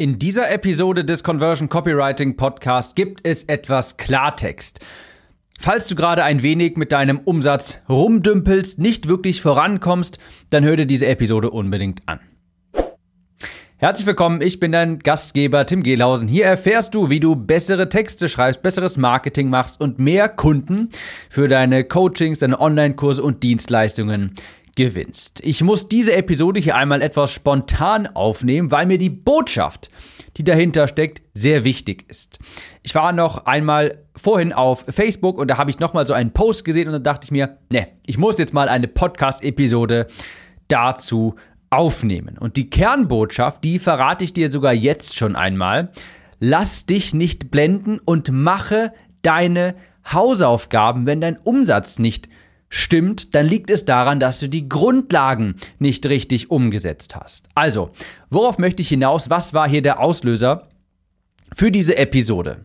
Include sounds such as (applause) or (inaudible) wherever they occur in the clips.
In dieser Episode des Conversion Copywriting Podcast gibt es etwas Klartext. Falls du gerade ein wenig mit deinem Umsatz rumdümpelst, nicht wirklich vorankommst, dann hör dir diese Episode unbedingt an. Herzlich willkommen, ich bin dein Gastgeber Tim Gehlhausen. Hier erfährst du, wie du bessere Texte schreibst, besseres Marketing machst und mehr Kunden für deine Coachings, deine Online-Kurse und Dienstleistungen gewinnst. Ich muss diese Episode hier einmal etwas spontan aufnehmen, weil mir die Botschaft, die dahinter steckt, sehr wichtig ist. Ich war noch einmal vorhin auf Facebook und da habe ich nochmal so einen Post gesehen und dann dachte ich mir, ne, ich muss jetzt mal eine Podcast-Episode dazu aufnehmen. Und die Kernbotschaft, die verrate ich dir sogar jetzt schon einmal. Lass dich nicht blenden und mache deine Hausaufgaben, wenn dein Umsatz nicht stimmt, dann liegt es daran, dass du die Grundlagen nicht richtig umgesetzt hast. Also, worauf möchte ich hinaus? Was war hier der Auslöser für diese Episode?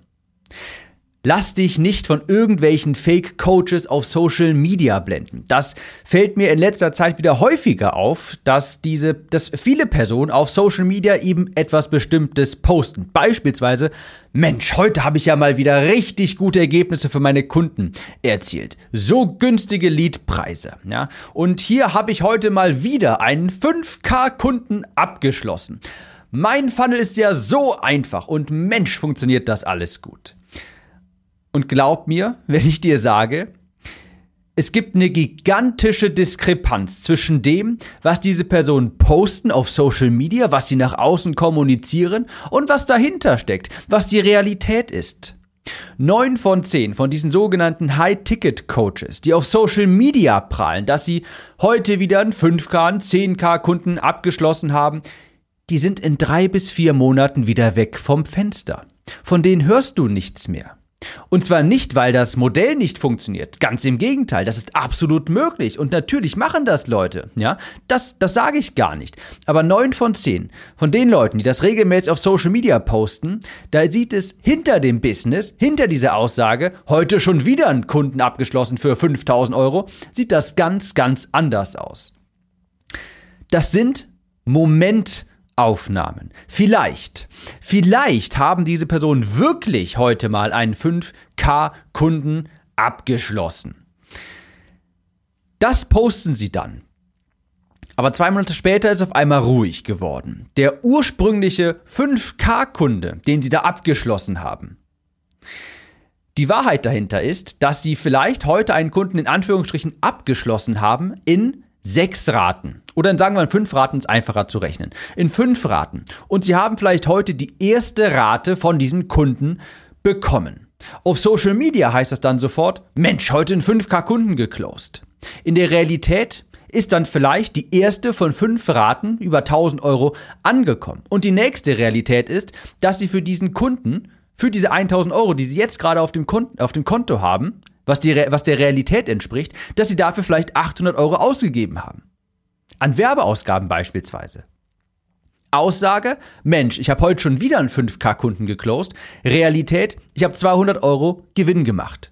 Lass dich nicht von irgendwelchen Fake-Coaches auf Social Media blenden. Das fällt mir in letzter Zeit wieder häufiger auf, dass diese, dass viele Personen auf Social Media eben etwas Bestimmtes posten. Beispielsweise, Mensch, heute habe ich ja mal wieder richtig gute Ergebnisse für meine Kunden erzielt. So günstige Leadpreise, ja. Und hier habe ich heute mal wieder einen 5K-Kunden abgeschlossen. Mein Funnel ist ja so einfach und Mensch, funktioniert das alles gut. Und glaub mir, (laughs) wenn ich dir sage, es gibt eine gigantische Diskrepanz zwischen dem, was diese Personen posten auf Social Media, was sie nach außen kommunizieren und was dahinter steckt, was die Realität ist. Neun von zehn von diesen sogenannten High-Ticket-Coaches, die auf Social Media prahlen, dass sie heute wieder einen 5K, einen 10K Kunden abgeschlossen haben, die sind in drei bis vier Monaten wieder weg vom Fenster. Von denen hörst du nichts mehr. Und zwar nicht, weil das Modell nicht funktioniert. Ganz im Gegenteil, das ist absolut möglich. Und natürlich machen das Leute. Ja, das, das sage ich gar nicht. Aber neun von zehn von den Leuten, die das regelmäßig auf Social Media posten, da sieht es hinter dem Business, hinter dieser Aussage, heute schon wieder einen Kunden abgeschlossen für 5000 Euro, sieht das ganz, ganz anders aus. Das sind Moment Aufnahmen. Vielleicht, vielleicht haben diese Personen wirklich heute mal einen 5K-Kunden abgeschlossen. Das posten sie dann. Aber zwei Monate später ist auf einmal ruhig geworden. Der ursprüngliche 5K-Kunde, den sie da abgeschlossen haben. Die Wahrheit dahinter ist, dass sie vielleicht heute einen Kunden in Anführungsstrichen abgeschlossen haben in sechs Raten. Oder dann sagen wir in fünf Raten ist einfacher zu rechnen. In fünf Raten. Und Sie haben vielleicht heute die erste Rate von diesem Kunden bekommen. Auf Social Media heißt das dann sofort, Mensch, heute in 5K Kunden geclosed. In der Realität ist dann vielleicht die erste von fünf Raten über 1000 Euro angekommen. Und die nächste Realität ist, dass Sie für diesen Kunden, für diese 1000 Euro, die Sie jetzt gerade auf dem, Konto, auf dem Konto haben, was, die, was der Realität entspricht, dass sie dafür vielleicht 800 Euro ausgegeben haben. An Werbeausgaben beispielsweise. Aussage, Mensch, ich habe heute schon wieder einen 5K-Kunden geclosed. Realität, ich habe 200 Euro Gewinn gemacht.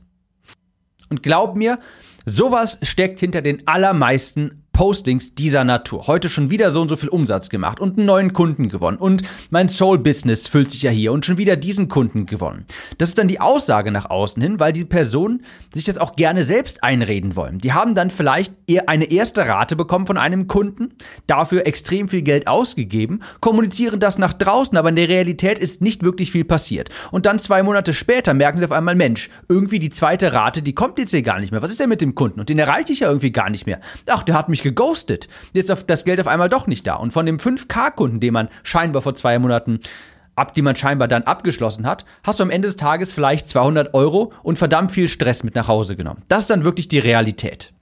Und glaub mir, sowas steckt hinter den allermeisten Postings dieser Natur. Heute schon wieder so und so viel Umsatz gemacht und einen neuen Kunden gewonnen. Und mein Soul-Business füllt sich ja hier und schon wieder diesen Kunden gewonnen. Das ist dann die Aussage nach außen hin, weil die Personen sich das auch gerne selbst einreden wollen. Die haben dann vielleicht eine erste Rate bekommen von einem Kunden, dafür extrem viel Geld ausgegeben, kommunizieren das nach draußen, aber in der Realität ist nicht wirklich viel passiert. Und dann zwei Monate später merken sie auf einmal, Mensch, irgendwie die zweite Rate, die kommt jetzt hier gar nicht mehr. Was ist denn mit dem Kunden? Und den erreiche ich ja irgendwie gar nicht mehr. Ach, der hat mich geghostet. Jetzt ist das Geld auf einmal doch nicht da. Und von dem 5K-Kunden, den man scheinbar vor zwei Monaten ab, die man scheinbar dann abgeschlossen hat, hast du am Ende des Tages vielleicht 200 Euro und verdammt viel Stress mit nach Hause genommen. Das ist dann wirklich die Realität.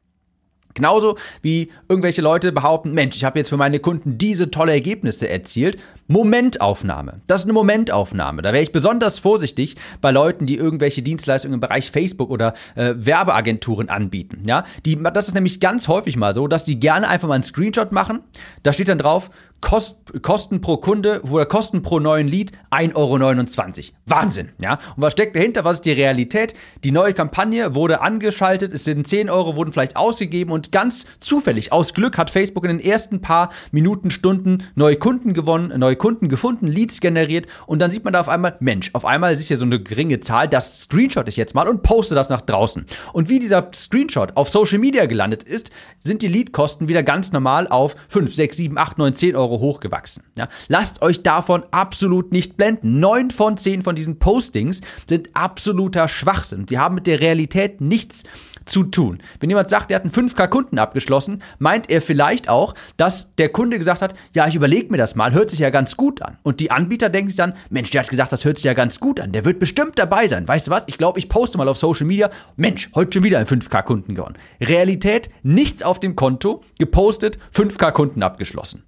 Genauso wie irgendwelche Leute behaupten, Mensch, ich habe jetzt für meine Kunden diese tolle Ergebnisse erzielt. Momentaufnahme. Das ist eine Momentaufnahme. Da wäre ich besonders vorsichtig bei Leuten, die irgendwelche Dienstleistungen im Bereich Facebook oder äh, Werbeagenturen anbieten. Ja, die, das ist nämlich ganz häufig mal so, dass die gerne einfach mal einen Screenshot machen. Da steht dann drauf, Kost, Kosten pro Kunde oder Kosten pro neuen Lead 1,29 Euro. Wahnsinn, ja. Und was steckt dahinter? Was ist die Realität? Die neue Kampagne wurde angeschaltet, es sind 10 Euro, wurden vielleicht ausgegeben und ganz zufällig, aus Glück, hat Facebook in den ersten paar Minuten, Stunden neue Kunden gewonnen, neue Kunden gefunden, Leads generiert und dann sieht man da auf einmal, Mensch, auf einmal ist hier so eine geringe Zahl, das screenshot ich jetzt mal und poste das nach draußen. Und wie dieser Screenshot auf Social Media gelandet ist, sind die Leadkosten wieder ganz normal auf 5, 6, 7, 8, 9, 10 Euro hochgewachsen. Ja, lasst euch davon absolut nicht blenden. Neun von zehn von diesen Postings sind absoluter Schwachsinn. Die haben mit der Realität nichts zu tun. Wenn jemand sagt, er hat einen 5K Kunden abgeschlossen, meint er vielleicht auch, dass der Kunde gesagt hat, ja, ich überlege mir das mal, hört sich ja ganz gut an. Und die Anbieter denken sich dann, Mensch, der hat gesagt, das hört sich ja ganz gut an, der wird bestimmt dabei sein. Weißt du was? Ich glaube, ich poste mal auf Social Media, Mensch, heute schon wieder ein 5K Kunden gewonnen. Realität, nichts auf dem Konto, gepostet, 5K Kunden abgeschlossen.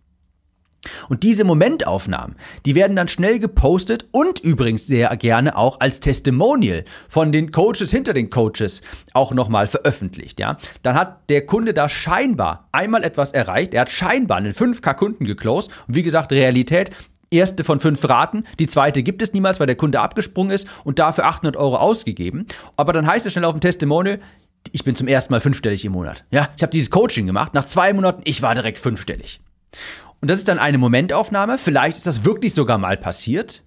Und diese Momentaufnahmen, die werden dann schnell gepostet und übrigens sehr gerne auch als Testimonial von den Coaches hinter den Coaches auch nochmal veröffentlicht, ja. Dann hat der Kunde da scheinbar einmal etwas erreicht. Er hat scheinbar einen 5K Kunden geclosed. Und wie gesagt, Realität, erste von fünf Raten, die zweite gibt es niemals, weil der Kunde abgesprungen ist und dafür 800 Euro ausgegeben. Aber dann heißt es schnell auf dem Testimonial, ich bin zum ersten Mal fünfstellig im Monat. Ja, ich habe dieses Coaching gemacht. Nach zwei Monaten, ich war direkt fünfstellig. Und das ist dann eine Momentaufnahme. Vielleicht ist das wirklich sogar mal passiert.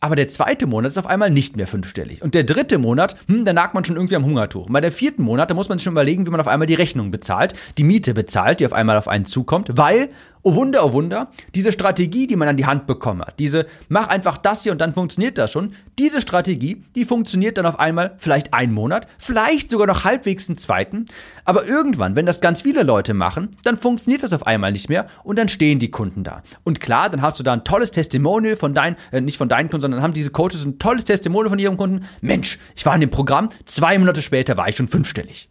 Aber der zweite Monat ist auf einmal nicht mehr fünfstellig. Und der dritte Monat, hm, da nagt man schon irgendwie am Hungertuch. Und bei der vierten Monat, da muss man sich schon überlegen, wie man auf einmal die Rechnung bezahlt, die Miete bezahlt, die auf einmal auf einen zukommt, weil oh Wunder, oh Wunder, diese Strategie, die man an die Hand bekommen hat, diese mach einfach das hier und dann funktioniert das schon, diese Strategie, die funktioniert dann auf einmal vielleicht einen Monat, vielleicht sogar noch halbwegs einen zweiten, aber irgendwann, wenn das ganz viele Leute machen, dann funktioniert das auf einmal nicht mehr und dann stehen die Kunden da. Und klar, dann hast du da ein tolles Testimonial von deinen, äh, nicht von deinen Kunden, sondern haben diese Coaches ein tolles Testimonial von ihrem Kunden. Mensch, ich war in dem Programm, zwei Monate später war ich schon fünfstellig.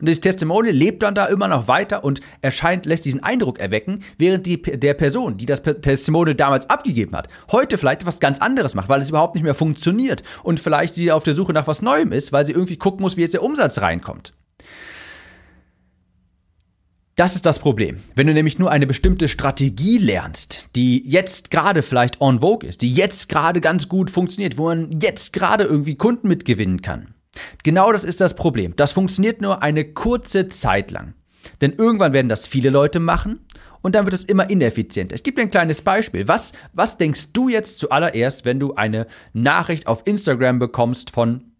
Und dieses Testimonial lebt dann da immer noch weiter und erscheint, lässt diesen Eindruck erwecken, während die, der Person, die das Testimonial damals abgegeben hat, heute vielleicht etwas ganz anderes macht, weil es überhaupt nicht mehr funktioniert und vielleicht sie auf der Suche nach was Neuem ist, weil sie irgendwie gucken muss, wie jetzt der Umsatz reinkommt. Das ist das Problem. Wenn du nämlich nur eine bestimmte Strategie lernst, die jetzt gerade vielleicht on vogue ist, die jetzt gerade ganz gut funktioniert, wo man jetzt gerade irgendwie Kunden mitgewinnen kann, Genau das ist das Problem. Das funktioniert nur eine kurze Zeit lang. Denn irgendwann werden das viele Leute machen und dann wird es immer ineffizienter. Ich gebe dir ein kleines Beispiel. Was, was denkst du jetzt zuallererst, wenn du eine Nachricht auf Instagram bekommst von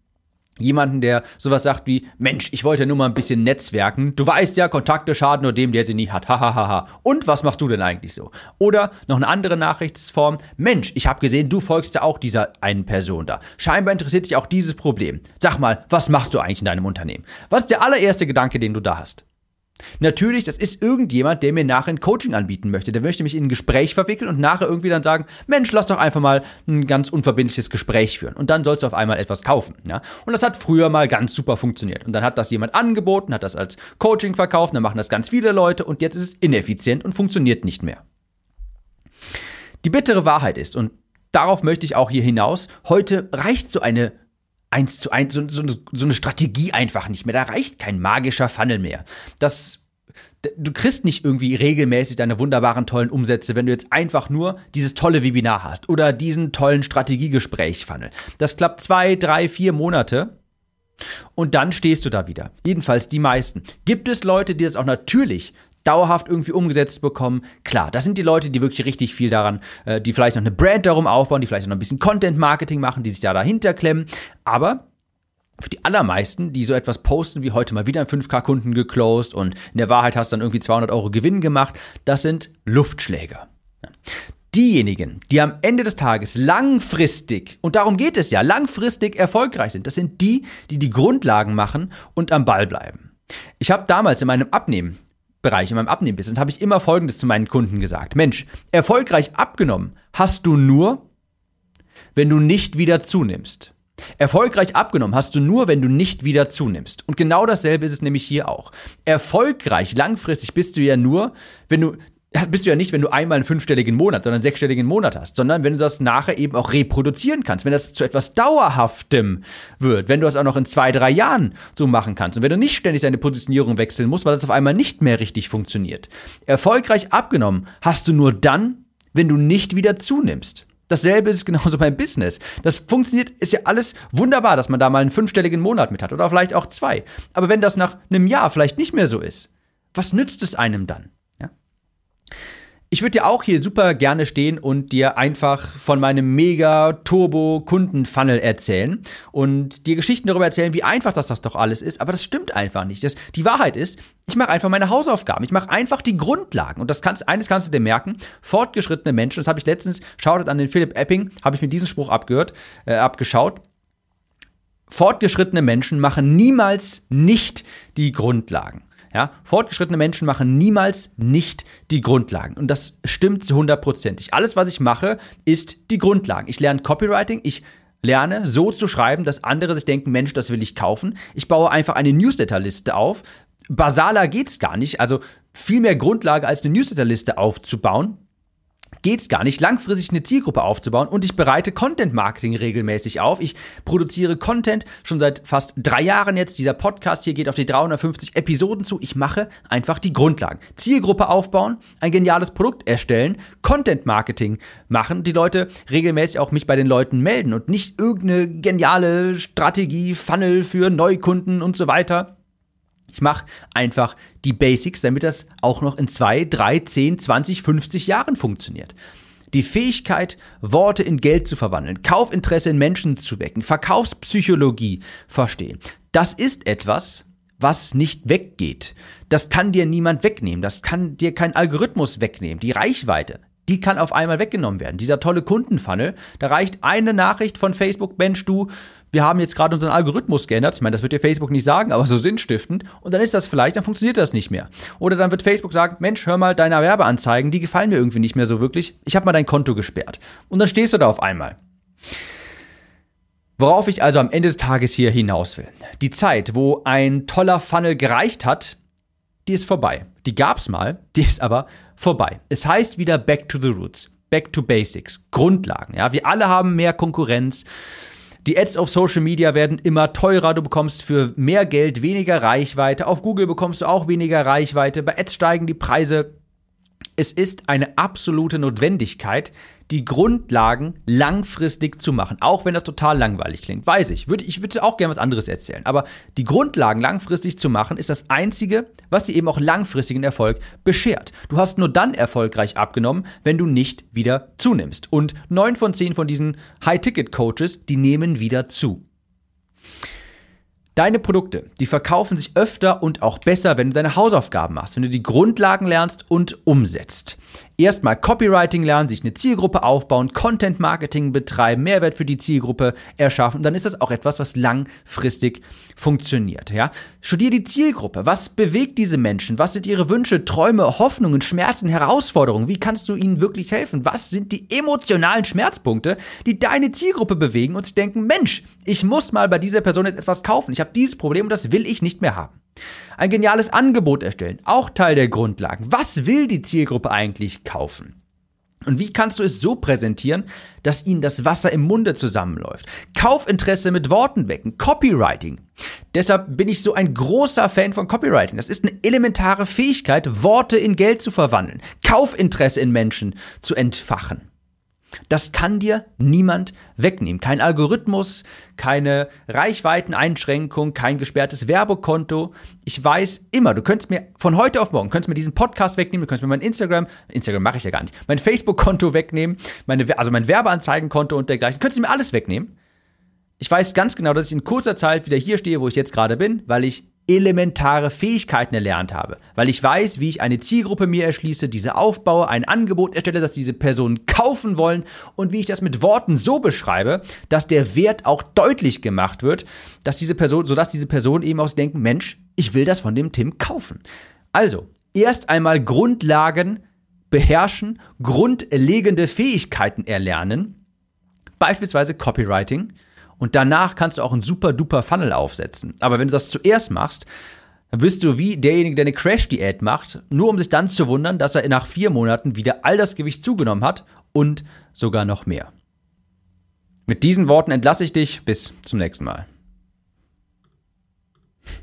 Jemanden, der sowas sagt wie, Mensch, ich wollte nur mal ein bisschen netzwerken. Du weißt ja, Kontakte schaden nur dem, der sie nie hat. Hahaha. Und was machst du denn eigentlich so? Oder noch eine andere Nachrichtsform. Mensch, ich habe gesehen, du folgst ja auch dieser einen Person da. Scheinbar interessiert dich auch dieses Problem. Sag mal, was machst du eigentlich in deinem Unternehmen? Was ist der allererste Gedanke, den du da hast? Natürlich, das ist irgendjemand, der mir nachher ein Coaching anbieten möchte. Der möchte mich in ein Gespräch verwickeln und nachher irgendwie dann sagen, Mensch, lass doch einfach mal ein ganz unverbindliches Gespräch führen. Und dann sollst du auf einmal etwas kaufen. Ja? Und das hat früher mal ganz super funktioniert. Und dann hat das jemand angeboten, hat das als Coaching verkauft, dann machen das ganz viele Leute und jetzt ist es ineffizient und funktioniert nicht mehr. Die bittere Wahrheit ist, und darauf möchte ich auch hier hinaus, heute reicht so eine eins zu eins, so, so, so eine Strategie einfach nicht mehr. Da reicht kein magischer Funnel mehr. Das du kriegst nicht irgendwie regelmäßig deine wunderbaren tollen Umsätze, wenn du jetzt einfach nur dieses tolle Webinar hast oder diesen tollen Strategiegespräch-Funnel. Das klappt zwei, drei, vier Monate und dann stehst du da wieder. Jedenfalls die meisten. Gibt es Leute, die das auch natürlich dauerhaft irgendwie umgesetzt bekommen. Klar, das sind die Leute, die wirklich richtig viel daran, äh, die vielleicht noch eine Brand darum aufbauen, die vielleicht noch ein bisschen Content-Marketing machen, die sich da dahinter klemmen. Aber für die allermeisten, die so etwas posten wie heute mal wieder ein 5K-Kunden geclosed und in der Wahrheit hast du dann irgendwie 200 Euro Gewinn gemacht, das sind Luftschläger. Diejenigen, die am Ende des Tages langfristig, und darum geht es ja, langfristig erfolgreich sind, das sind die, die die Grundlagen machen und am Ball bleiben. Ich habe damals in meinem Abnehmen Bereich, in meinem Abnehmbusiness, habe ich immer Folgendes zu meinen Kunden gesagt. Mensch, erfolgreich abgenommen hast du nur, wenn du nicht wieder zunimmst. Erfolgreich abgenommen hast du nur, wenn du nicht wieder zunimmst. Und genau dasselbe ist es nämlich hier auch. Erfolgreich langfristig bist du ja nur, wenn du bist du ja nicht, wenn du einmal einen fünfstelligen Monat, sondern einen sechsstelligen Monat hast, sondern wenn du das nachher eben auch reproduzieren kannst, wenn das zu etwas Dauerhaftem wird, wenn du das auch noch in zwei, drei Jahren so machen kannst und wenn du nicht ständig deine Positionierung wechseln musst, weil das auf einmal nicht mehr richtig funktioniert. Erfolgreich abgenommen hast du nur dann, wenn du nicht wieder zunimmst. Dasselbe ist genauso beim Business. Das funktioniert, ist ja alles wunderbar, dass man da mal einen fünfstelligen Monat mit hat oder vielleicht auch zwei. Aber wenn das nach einem Jahr vielleicht nicht mehr so ist, was nützt es einem dann? Ich würde dir auch hier super gerne stehen und dir einfach von meinem mega Turbo Kundenfunnel erzählen und dir Geschichten darüber erzählen, wie einfach das, das doch alles ist. Aber das stimmt einfach nicht. Das, die Wahrheit ist, ich mache einfach meine Hausaufgaben. Ich mache einfach die Grundlagen. Und das kannst, eines kannst du dir merken. Fortgeschrittene Menschen, das habe ich letztens, schaut an den Philipp Epping, habe ich mir diesen Spruch abgehört, äh, abgeschaut. Fortgeschrittene Menschen machen niemals nicht die Grundlagen. Ja, fortgeschrittene Menschen machen niemals nicht die Grundlagen. Und das stimmt zu hundertprozentig. Alles, was ich mache, ist die Grundlagen. Ich lerne Copywriting, ich lerne so zu schreiben, dass andere sich denken, Mensch, das will ich kaufen. Ich baue einfach eine Newsletterliste auf. Basaler geht's gar nicht. Also viel mehr Grundlage als eine Newsletterliste aufzubauen geht gar nicht, langfristig eine Zielgruppe aufzubauen und ich bereite Content Marketing regelmäßig auf. Ich produziere Content schon seit fast drei Jahren jetzt. Dieser Podcast hier geht auf die 350 Episoden zu. Ich mache einfach die Grundlagen. Zielgruppe aufbauen, ein geniales Produkt erstellen, Content Marketing machen, die Leute regelmäßig auch mich bei den Leuten melden und nicht irgendeine geniale Strategie, Funnel für Neukunden und so weiter. Ich mache einfach die Basics, damit das auch noch in zwei, drei, zehn, zwanzig, 50 Jahren funktioniert. Die Fähigkeit, Worte in Geld zu verwandeln, Kaufinteresse in Menschen zu wecken, Verkaufspsychologie verstehen. Das ist etwas, was nicht weggeht. Das kann dir niemand wegnehmen. Das kann dir kein Algorithmus wegnehmen. Die Reichweite, die kann auf einmal weggenommen werden. Dieser tolle Kundenfunnel, da reicht eine Nachricht von Facebook, Mensch, du, wir haben jetzt gerade unseren Algorithmus geändert. Ich meine, das wird dir Facebook nicht sagen, aber so sinnstiftend. Und dann ist das vielleicht, dann funktioniert das nicht mehr. Oder dann wird Facebook sagen, Mensch, hör mal, deine Werbeanzeigen, die gefallen mir irgendwie nicht mehr so wirklich. Ich habe mal dein Konto gesperrt. Und dann stehst du da auf einmal. Worauf ich also am Ende des Tages hier hinaus will. Die Zeit, wo ein toller Funnel gereicht hat, die ist vorbei. Die gab's mal, die ist aber vorbei. Es heißt wieder Back to the Roots. Back to Basics, Grundlagen. Ja, wir alle haben mehr Konkurrenz. Die Ads auf Social Media werden immer teurer. Du bekommst für mehr Geld weniger Reichweite. Auf Google bekommst du auch weniger Reichweite. Bei Ads steigen die Preise. Es ist eine absolute Notwendigkeit, die Grundlagen langfristig zu machen. Auch wenn das total langweilig klingt, weiß ich. ich würde auch gerne was anderes erzählen. Aber die Grundlagen langfristig zu machen, ist das Einzige, was dir eben auch langfristigen Erfolg beschert. Du hast nur dann erfolgreich abgenommen, wenn du nicht wieder zunimmst. Und neun von zehn von diesen High-Ticket-Coaches, die nehmen wieder zu. Deine Produkte, die verkaufen sich öfter und auch besser, wenn du deine Hausaufgaben machst, wenn du die Grundlagen lernst und umsetzt erstmal Copywriting lernen, sich eine Zielgruppe aufbauen, Content Marketing betreiben, Mehrwert für die Zielgruppe erschaffen. Dann ist das auch etwas, was langfristig funktioniert. Ja? Studier die Zielgruppe. Was bewegt diese Menschen? Was sind ihre Wünsche, Träume, Hoffnungen, Schmerzen, Herausforderungen? Wie kannst du ihnen wirklich helfen? Was sind die emotionalen Schmerzpunkte, die deine Zielgruppe bewegen und sie denken, Mensch, ich muss mal bei dieser Person jetzt etwas kaufen. Ich habe dieses Problem und das will ich nicht mehr haben. Ein geniales Angebot erstellen, auch Teil der Grundlagen. Was will die Zielgruppe eigentlich kaufen? Und wie kannst du es so präsentieren, dass ihnen das Wasser im Munde zusammenläuft? Kaufinteresse mit Worten wecken, Copywriting. Deshalb bin ich so ein großer Fan von Copywriting. Das ist eine elementare Fähigkeit, Worte in Geld zu verwandeln, Kaufinteresse in Menschen zu entfachen. Das kann dir niemand wegnehmen. Kein Algorithmus, keine Reichweiteneinschränkung, kein gesperrtes Werbekonto. Ich weiß immer, du könntest mir von heute auf morgen, könntest mir diesen Podcast wegnehmen, du könntest mir mein Instagram, Instagram mache ich ja gar nicht, mein Facebook-Konto wegnehmen, meine, also mein Werbeanzeigenkonto und dergleichen. Könntest du mir alles wegnehmen. Ich weiß ganz genau, dass ich in kurzer Zeit wieder hier stehe, wo ich jetzt gerade bin, weil ich elementare Fähigkeiten erlernt habe, weil ich weiß, wie ich eine Zielgruppe mir erschließe, diese aufbaue, ein Angebot erstelle, das diese Personen kaufen wollen und wie ich das mit Worten so beschreibe, dass der Wert auch deutlich gemacht wird, dass diese Person, sodass diese Person eben aus denken, Mensch, ich will das von dem Tim kaufen. Also, erst einmal Grundlagen beherrschen, grundlegende Fähigkeiten erlernen, beispielsweise Copywriting, und danach kannst du auch einen super duper Funnel aufsetzen. Aber wenn du das zuerst machst, dann bist du wie derjenige, der eine Crash-Diät macht, nur um sich dann zu wundern, dass er nach vier Monaten wieder all das Gewicht zugenommen hat und sogar noch mehr. Mit diesen Worten entlasse ich dich. Bis zum nächsten Mal.